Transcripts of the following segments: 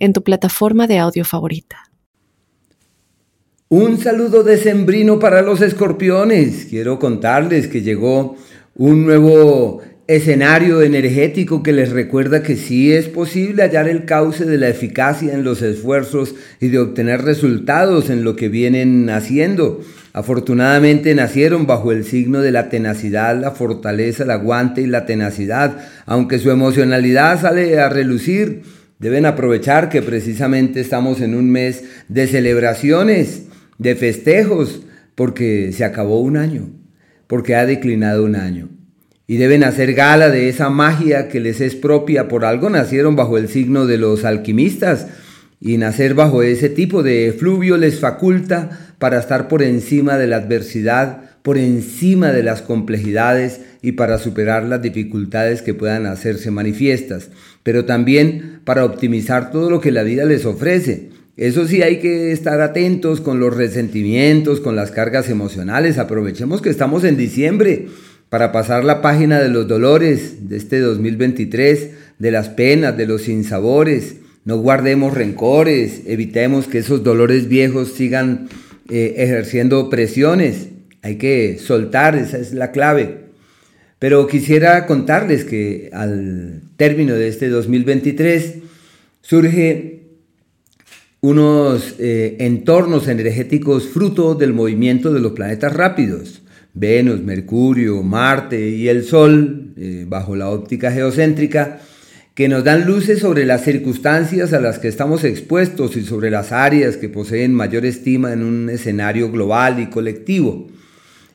en tu plataforma de audio favorita. Un saludo decembrino para los escorpiones. Quiero contarles que llegó un nuevo escenario energético que les recuerda que sí es posible hallar el cauce de la eficacia en los esfuerzos y de obtener resultados en lo que vienen haciendo. Afortunadamente nacieron bajo el signo de la tenacidad, la fortaleza, el aguante y la tenacidad, aunque su emocionalidad sale a relucir Deben aprovechar que precisamente estamos en un mes de celebraciones, de festejos, porque se acabó un año, porque ha declinado un año. Y deben hacer gala de esa magia que les es propia, por algo nacieron bajo el signo de los alquimistas, y nacer bajo ese tipo de fluvio les faculta para estar por encima de la adversidad, por encima de las complejidades y para superar las dificultades que puedan hacerse manifiestas, pero también para optimizar todo lo que la vida les ofrece. Eso sí, hay que estar atentos con los resentimientos, con las cargas emocionales. Aprovechemos que estamos en diciembre para pasar la página de los dolores de este 2023, de las penas, de los sinsabores. No guardemos rencores, evitemos que esos dolores viejos sigan eh, ejerciendo presiones. Hay que soltar, esa es la clave. Pero quisiera contarles que al término de este 2023 surge unos eh, entornos energéticos fruto del movimiento de los planetas rápidos. Venus, Mercurio, Marte y el Sol, eh, bajo la óptica geocéntrica, que nos dan luces sobre las circunstancias a las que estamos expuestos y sobre las áreas que poseen mayor estima en un escenario global y colectivo.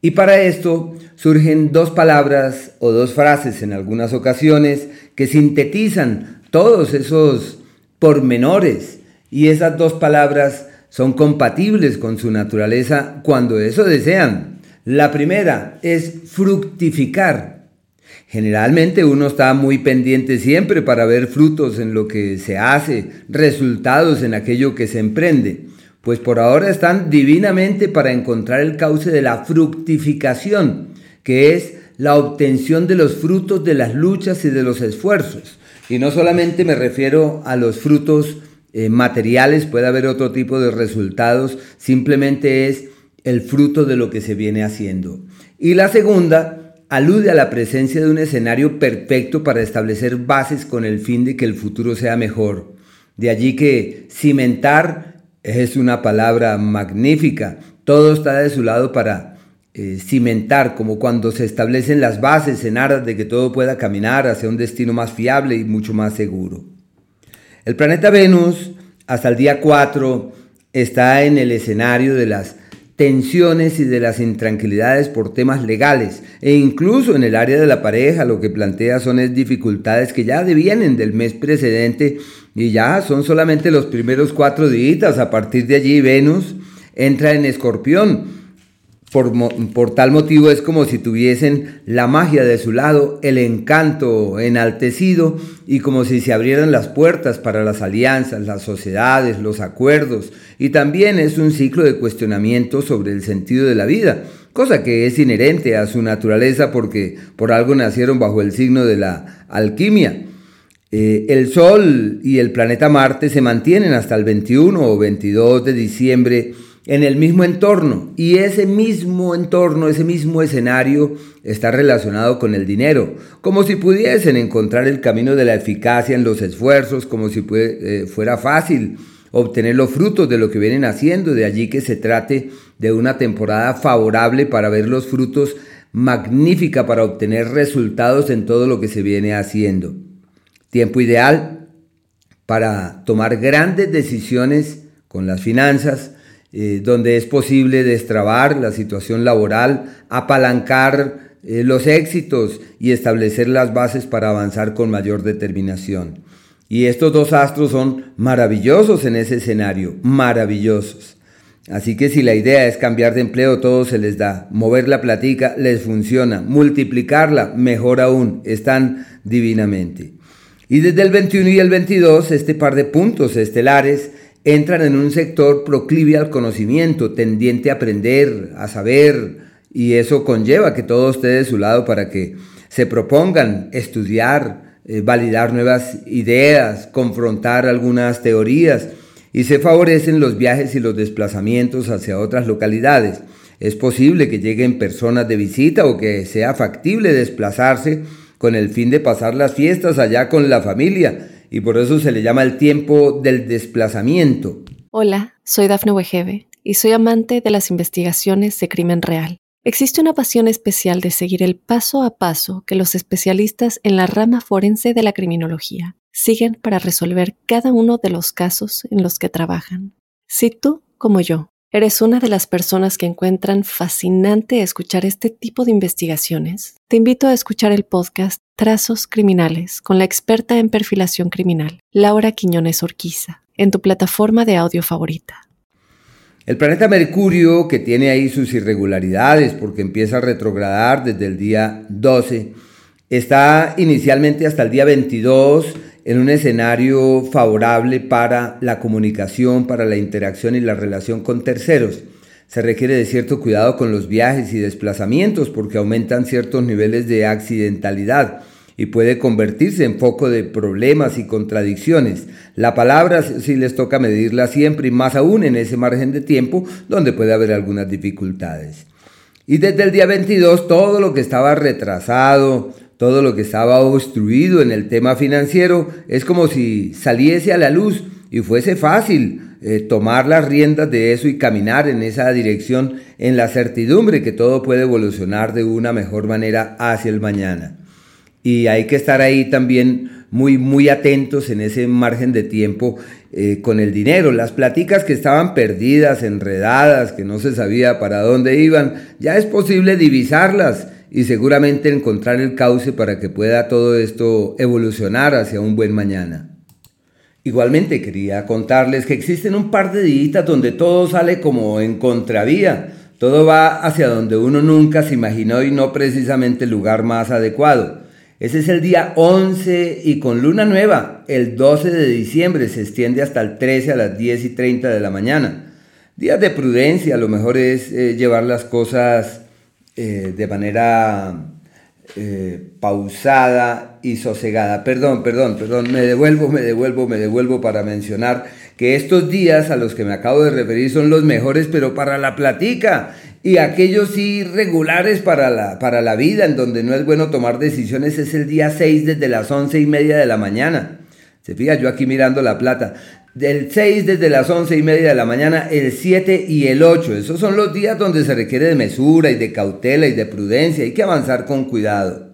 Y para esto surgen dos palabras o dos frases en algunas ocasiones que sintetizan todos esos pormenores. Y esas dos palabras son compatibles con su naturaleza cuando eso desean. La primera es fructificar. Generalmente uno está muy pendiente siempre para ver frutos en lo que se hace, resultados en aquello que se emprende pues por ahora están divinamente para encontrar el cauce de la fructificación, que es la obtención de los frutos de las luchas y de los esfuerzos. Y no solamente me refiero a los frutos eh, materiales, puede haber otro tipo de resultados, simplemente es el fruto de lo que se viene haciendo. Y la segunda alude a la presencia de un escenario perfecto para establecer bases con el fin de que el futuro sea mejor. De allí que cimentar es una palabra magnífica. Todo está de su lado para eh, cimentar, como cuando se establecen las bases en aras de que todo pueda caminar hacia un destino más fiable y mucho más seguro. El planeta Venus, hasta el día 4, está en el escenario de las tensiones y de las intranquilidades por temas legales e incluso en el área de la pareja lo que plantea son dificultades que ya devienen del mes precedente y ya son solamente los primeros cuatro días. A partir de allí Venus entra en escorpión por, tal motivo es como si tuviesen la magia de su lado, el encanto enaltecido y como si se abrieran las puertas para las alianzas, las sociedades, los acuerdos. Y también es un ciclo de cuestionamiento sobre el sentido de la vida, cosa que es inherente a su naturaleza porque por algo nacieron bajo el signo de la alquimia. Eh, el Sol y el planeta Marte se mantienen hasta el 21 o 22 de diciembre en el mismo entorno. Y ese mismo entorno, ese mismo escenario está relacionado con el dinero, como si pudiesen encontrar el camino de la eficacia en los esfuerzos, como si eh, fuera fácil obtener los frutos de lo que vienen haciendo, de allí que se trate de una temporada favorable para ver los frutos, magnífica para obtener resultados en todo lo que se viene haciendo. Tiempo ideal para tomar grandes decisiones con las finanzas, eh, donde es posible destrabar la situación laboral, apalancar eh, los éxitos y establecer las bases para avanzar con mayor determinación. Y estos dos astros son maravillosos en ese escenario, maravillosos. Así que si la idea es cambiar de empleo, todo se les da. Mover la platica les funciona. Multiplicarla, mejor aún. Están divinamente. Y desde el 21 y el 22, este par de puntos estelares entran en un sector proclive al conocimiento, tendiente a aprender, a saber, y eso conlleva que todo esté de su lado para que se propongan estudiar, eh, validar nuevas ideas, confrontar algunas teorías y se favorecen los viajes y los desplazamientos hacia otras localidades. Es posible que lleguen personas de visita o que sea factible desplazarse con el fin de pasar las fiestas allá con la familia y por eso se le llama el tiempo del desplazamiento. Hola, soy Dafne Wegebe y soy amante de las investigaciones de crimen real. Existe una pasión especial de seguir el paso a paso que los especialistas en la rama forense de la criminología siguen para resolver cada uno de los casos en los que trabajan. Si tú, como yo, eres una de las personas que encuentran fascinante escuchar este tipo de investigaciones, te invito a escuchar el podcast Trazos Criminales con la experta en perfilación criminal, Laura Quiñones Orquiza, en tu plataforma de audio favorita. El planeta Mercurio, que tiene ahí sus irregularidades porque empieza a retrogradar desde el día 12, está inicialmente hasta el día 22 en un escenario favorable para la comunicación, para la interacción y la relación con terceros. Se requiere de cierto cuidado con los viajes y desplazamientos porque aumentan ciertos niveles de accidentalidad y puede convertirse en foco de problemas y contradicciones. La palabra sí les toca medirla siempre y más aún en ese margen de tiempo donde puede haber algunas dificultades. Y desde el día 22 todo lo que estaba retrasado, todo lo que estaba obstruido en el tema financiero es como si saliese a la luz y fuese fácil eh, tomar las riendas de eso y caminar en esa dirección en la certidumbre que todo puede evolucionar de una mejor manera hacia el mañana. Y hay que estar ahí también muy, muy atentos en ese margen de tiempo eh, con el dinero. Las platicas que estaban perdidas, enredadas, que no se sabía para dónde iban, ya es posible divisarlas y seguramente encontrar el cauce para que pueda todo esto evolucionar hacia un buen mañana. Igualmente quería contarles que existen un par de días donde todo sale como en contravía, todo va hacia donde uno nunca se imaginó y no precisamente el lugar más adecuado. Ese es el día 11 y con luna nueva, el 12 de diciembre, se extiende hasta el 13 a las 10 y 30 de la mañana. Días de prudencia, lo mejor es eh, llevar las cosas eh, de manera eh, pausada y sosegada. Perdón, perdón, perdón, me devuelvo, me devuelvo, me devuelvo para mencionar que estos días a los que me acabo de referir son los mejores, pero para la platica y aquellos sí regulares para la, para la vida, en donde no es bueno tomar decisiones, es el día 6 desde las once y media de la mañana. Se fija, yo aquí mirando la plata del 6 desde las 11 y media de la mañana, el 7 y el 8. Esos son los días donde se requiere de mesura y de cautela y de prudencia. Hay que avanzar con cuidado.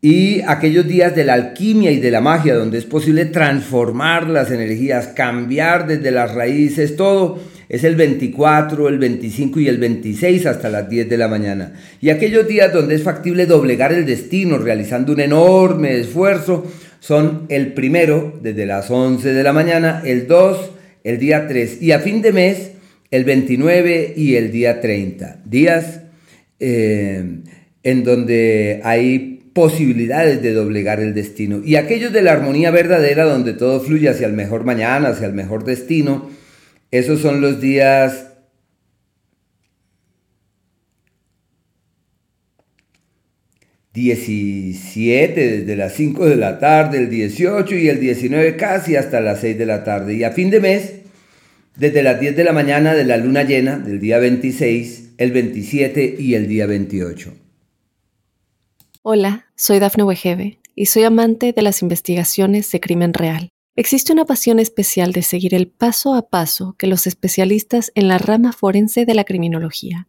Y aquellos días de la alquimia y de la magia, donde es posible transformar las energías, cambiar desde las raíces, todo es el 24, el 25 y el 26 hasta las 10 de la mañana. Y aquellos días donde es factible doblegar el destino, realizando un enorme esfuerzo son el primero desde las 11 de la mañana, el 2, el día 3 y a fin de mes el 29 y el día 30. Días eh, en donde hay posibilidades de doblegar el destino. Y aquellos de la armonía verdadera donde todo fluye hacia el mejor mañana, hacia el mejor destino, esos son los días 17 desde las 5 de la tarde, el 18 y el 19 casi hasta las 6 de la tarde. Y a fin de mes, desde las 10 de la mañana de la luna llena del día 26, el 27 y el día 28. Hola, soy Dafne Wegebe y soy amante de las investigaciones de crimen real. Existe una pasión especial de seguir el paso a paso que los especialistas en la rama forense de la criminología